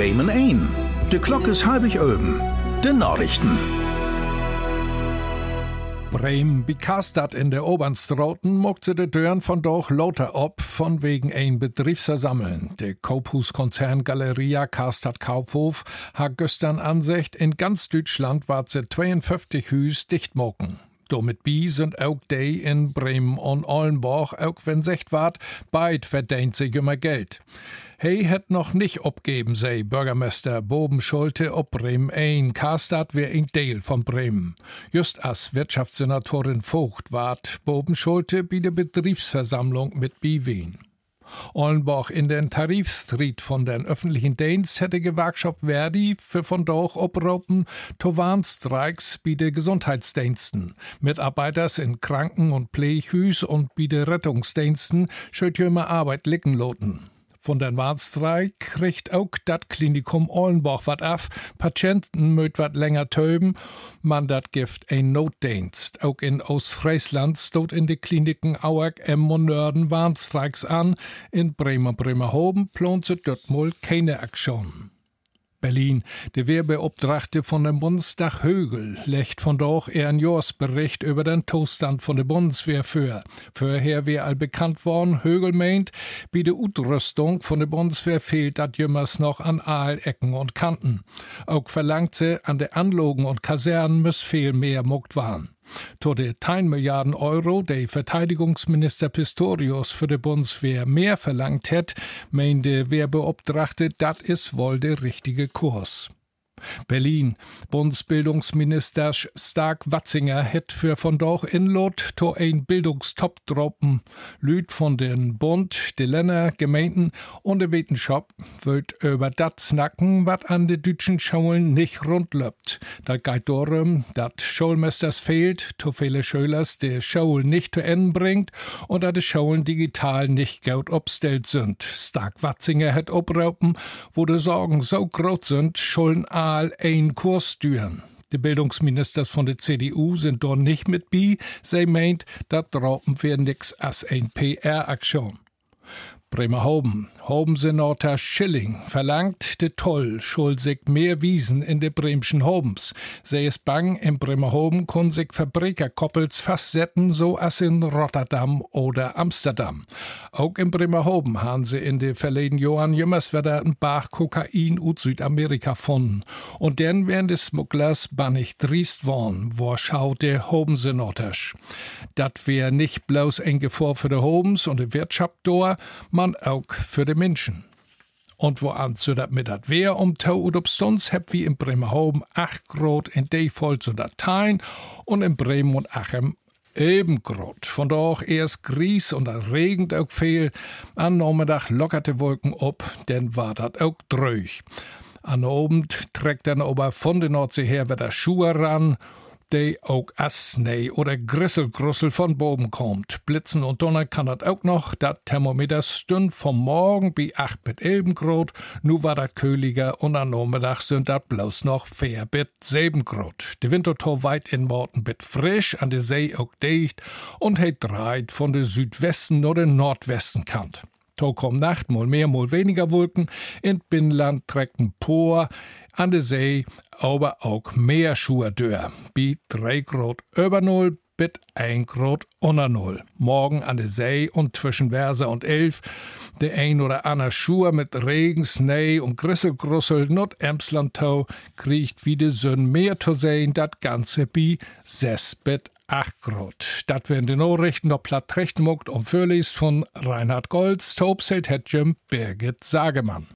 Bremen 1. De Glock is halbig oben. De Nachrichten. Bremen Bikastat in der Obernstroten muckt sie de Dörren von doch lauter ob, von wegen ein Betriebsversammeln. Der Kaufhuskonzern Galeria Karstadt Kaufhof hat gestern Ansicht, in ganz Deutschland war sie 52 Hüs dichtmocken. Damit bi sind auch die in Bremen und Ollenborg, auch wenn secht wart, beid verdient sich immer Geld. Hey het noch nicht abgeben, sei Bürgermeister Boben Schulte ob Bremen ein. Karstadt wär ein Teil von Bremen. Just als Wirtschaftssenatorin Vogt ward Boben Schulte bei der Betriebsversammlung mit Biwien. Ollenbach in den Tarifstreet von den öffentlichen Dienst hätte Gewerkschaft Verdi für von doch opropen to Warnstreiks bei den Gesundheitsdiensten. Mitarbeiters in Kranken- und Pfleghüs und bei den Rettungsdiensten schöt jümer Arbeit licken loten. Von den Warnstreik kriegt auch dat Klinikum Ollenbach wat af. Patienten möt wat länger töben. Man dat gift ein Notdienst. Auch in Ostfriesland stot in de Kliniken Auerk, Emm und Nörden Warnstreiks an. In Bremer Bremerhoven plont se dort mol keine Aktion. Berlin. Der Wehrbeobdrachte von dem Bundestag Högel legt von doch er Jahresbericht über den Toaststand von der Bundeswehr für. Vorher wäre all bekannt worden, Högel meint, wie die Utrüstung von der Bundeswehr fehlt dat jümmers noch an Aalecken und Kanten. Auch verlangt sie, an der Anlogen und Kasernen müss viel mehr muckt waren. To de 10 Milliarden Euro, die Verteidigungsminister Pistorius für die Bundeswehr mehr verlangt hat, meinte Wehrbeobdrachte, dat is wohl der richtige Kurs. Berlin. Bundesbildungsminister Stark-Watzinger hätt für von doch in Lot to ein Bildungstop droppen. Lüd von den Bund, de Länder, Gemeinden und de Wissenschaft wird über dat snacken, wat an de deutschen Schulen nicht rund löpt. Dat geht darum, dat Schulmesters fehlt, to viele Schülers de Schule nicht zu Ende bringt und dat de Schulen digital nicht gut obstellt sind. Stark-Watzinger hätt obraupen, wo de Sorgen so groß sind, Schulen mal ein Kurs stüren. Die Bildungsministers von der CDU sind dort nicht mit bi. Sie meint, da droppen wir nix als ein PR-Aktion. Bremerhoven. Hobensenator Schilling verlangt de Toll schuld sich mehr Wiesen in de bremschen Hobens. Sei es bang, in Bremerhoven kun sich Fabrikerkoppels fastsetten, so as in Rotterdam oder Amsterdam. Auch in Bremerhoven haben sie in de verleden Johann jümmers wieder ein Bach Kokain ut Südamerika gefunden. Und dann wären de Smugglers bannig driest worn, wo schaut de Hobensenators. Dat wär nicht bloß ein Gefahr für de Hobens und de Wirtschaft dor, man auch für die Menschen. Und wo zu dat mit dat Wehr um Tau und obstons heb wie in Bremerhoven 8 Grad in de voll zu Dateien und in Bremen und Achem eben grot. Von da auch erst Gries und da regend auch viel. An Nachmittag lockerte Wolken ob, denn war dat auch dröch. An Abend trägt dann aber von der Nordsee her wieder Schuhe ran auch as Schnee oder Grisselgrussel von Boben kommt. Blitzen und Donner kann das auch noch. Das Thermometer stünd vom Morgen bi 8 bis 11 Grad. Nu war das köhliger und am Nachmittag sind das bloß noch 4 bis 7 Grad. Die Wintertor weit in Morten bit frisch, an der See auch dicht und he dreit von der Südwesten oder Nordwesten kant. To kommt Nacht, mal mehr, mal weniger Wolken. In Binnenland trägt ein Por an der See, aber auch mehr Schuhe dör. Bi 3 Grad über Null bis 1 Grad unter Null. Morgen an der See und zwischen Verse und Elf der ein oder andere Schuhe mit Regen, Schnee und Grisselgrussel not Emslandtau kriegt wie de Sünn mehr zu sehen, dat Ganze bi 6 bis 8 Grad. Dat werden die Nachrichten noch platt recht muckt und vorliest von Reinhard Golds, Taubselt hat Jim Birgit Sagemann.